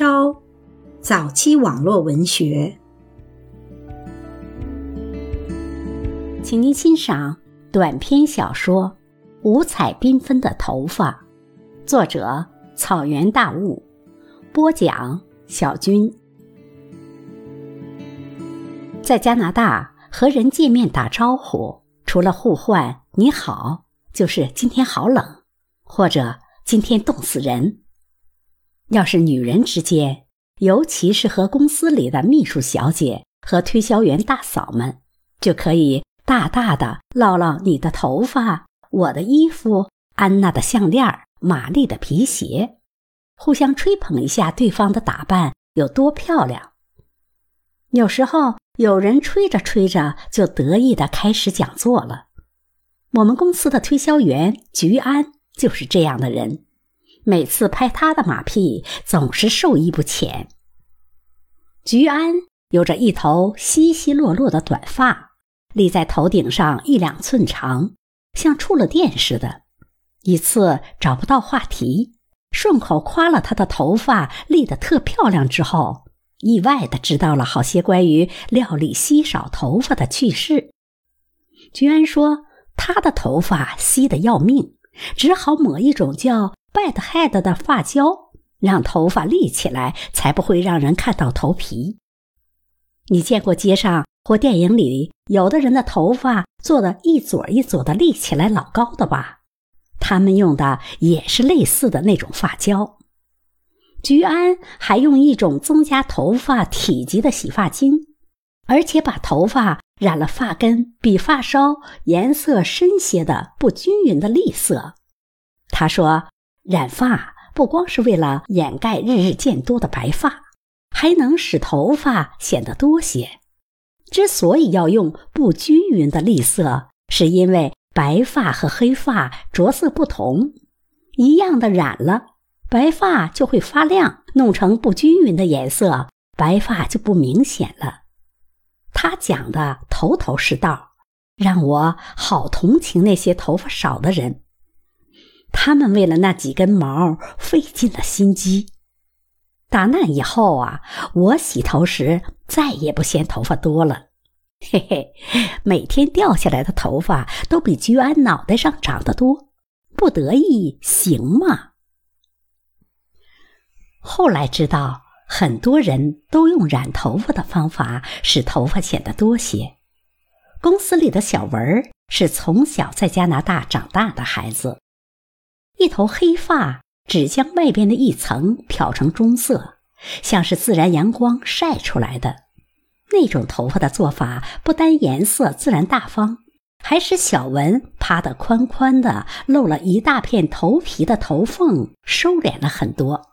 招，早期网络文学，请您欣赏短篇小说《五彩缤纷的头发》，作者草原大雾，播讲小军。在加拿大和人见面打招呼，除了互换“你好”，就是“今天好冷”或者“今天冻死人”。要是女人之间，尤其是和公司里的秘书小姐和推销员大嫂们，就可以大大的唠唠你的头发、我的衣服、安娜的项链、玛丽的皮鞋，互相吹捧一下对方的打扮有多漂亮。有时候有人吹着吹着就得意的开始讲座了。我们公司的推销员菊安就是这样的人。每次拍他的马屁，总是受益不浅。菊安有着一头稀稀落落的短发，立在头顶上一两寸长，像触了电似的。一次找不到话题，顺口夸了他的头发立得特漂亮之后，意外的知道了好些关于料理稀少头发的趣事。菊安说，他的头发稀得要命，只好抹一种叫。Bad head 的发胶，让头发立起来，才不会让人看到头皮。你见过街上或电影里有的人的头发做的一撮一撮的立起来老高的吧？他们用的也是类似的那种发胶。菊安还用一种增加头发体积的洗发精，而且把头发染了发根比发梢颜色深些的不均匀的栗色。他说。染发不光是为了掩盖日日渐多的白发，还能使头发显得多些。之所以要用不均匀的栗色，是因为白发和黑发着色不同，一样的染了，白发就会发亮；弄成不均匀的颜色，白发就不明显了。他讲的头头是道，让我好同情那些头发少的人。他们为了那几根毛费尽了心机。打那以后啊，我洗头时再也不嫌头发多了。嘿嘿，每天掉下来的头发都比居安脑袋上长得多，不得意行吗？后来知道，很多人都用染头发的方法使头发显得多些。公司里的小文是从小在加拿大长大的孩子。一头黑发只将外边的一层漂成棕色，像是自然阳光晒出来的那种头发的做法，不单颜色自然大方，还使小文趴得宽宽的，露了一大片头皮的头缝收敛了很多。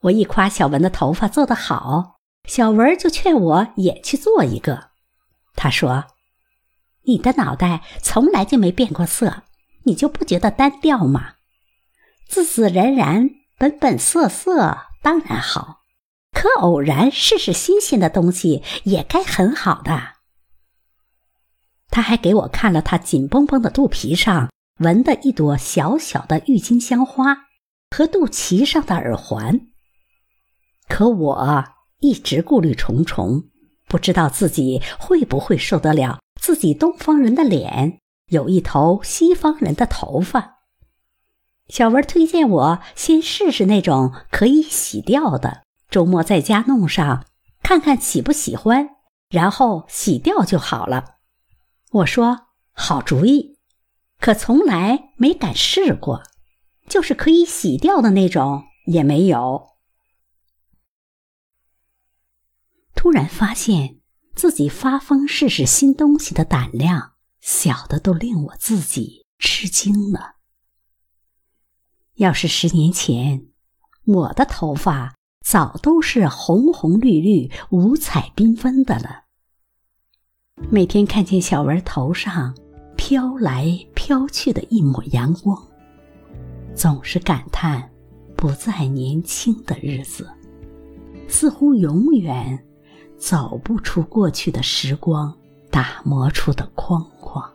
我一夸小文的头发做得好，小文就劝我也去做一个。他说：“你的脑袋从来就没变过色，你就不觉得单调吗？”自自然然、本本色色当然好，可偶然试试新鲜的东西也该很好的。他还给我看了他紧绷绷的肚皮上纹的一朵小小的郁金香花和肚脐上的耳环。可我一直顾虑重重，不知道自己会不会受得了自己东方人的脸有一头西方人的头发。小文推荐我先试试那种可以洗掉的，周末在家弄上，看看喜不喜欢，然后洗掉就好了。我说好主意，可从来没敢试过，就是可以洗掉的那种也没有。突然发现自己发疯试试新东西的胆量，小的都令我自己吃惊了。要是十年前，我的头发早都是红红绿绿、五彩缤纷的了。每天看见小文头上飘来飘去的一抹阳光，总是感叹不再年轻的日子，似乎永远走不出过去的时光打磨出的框框。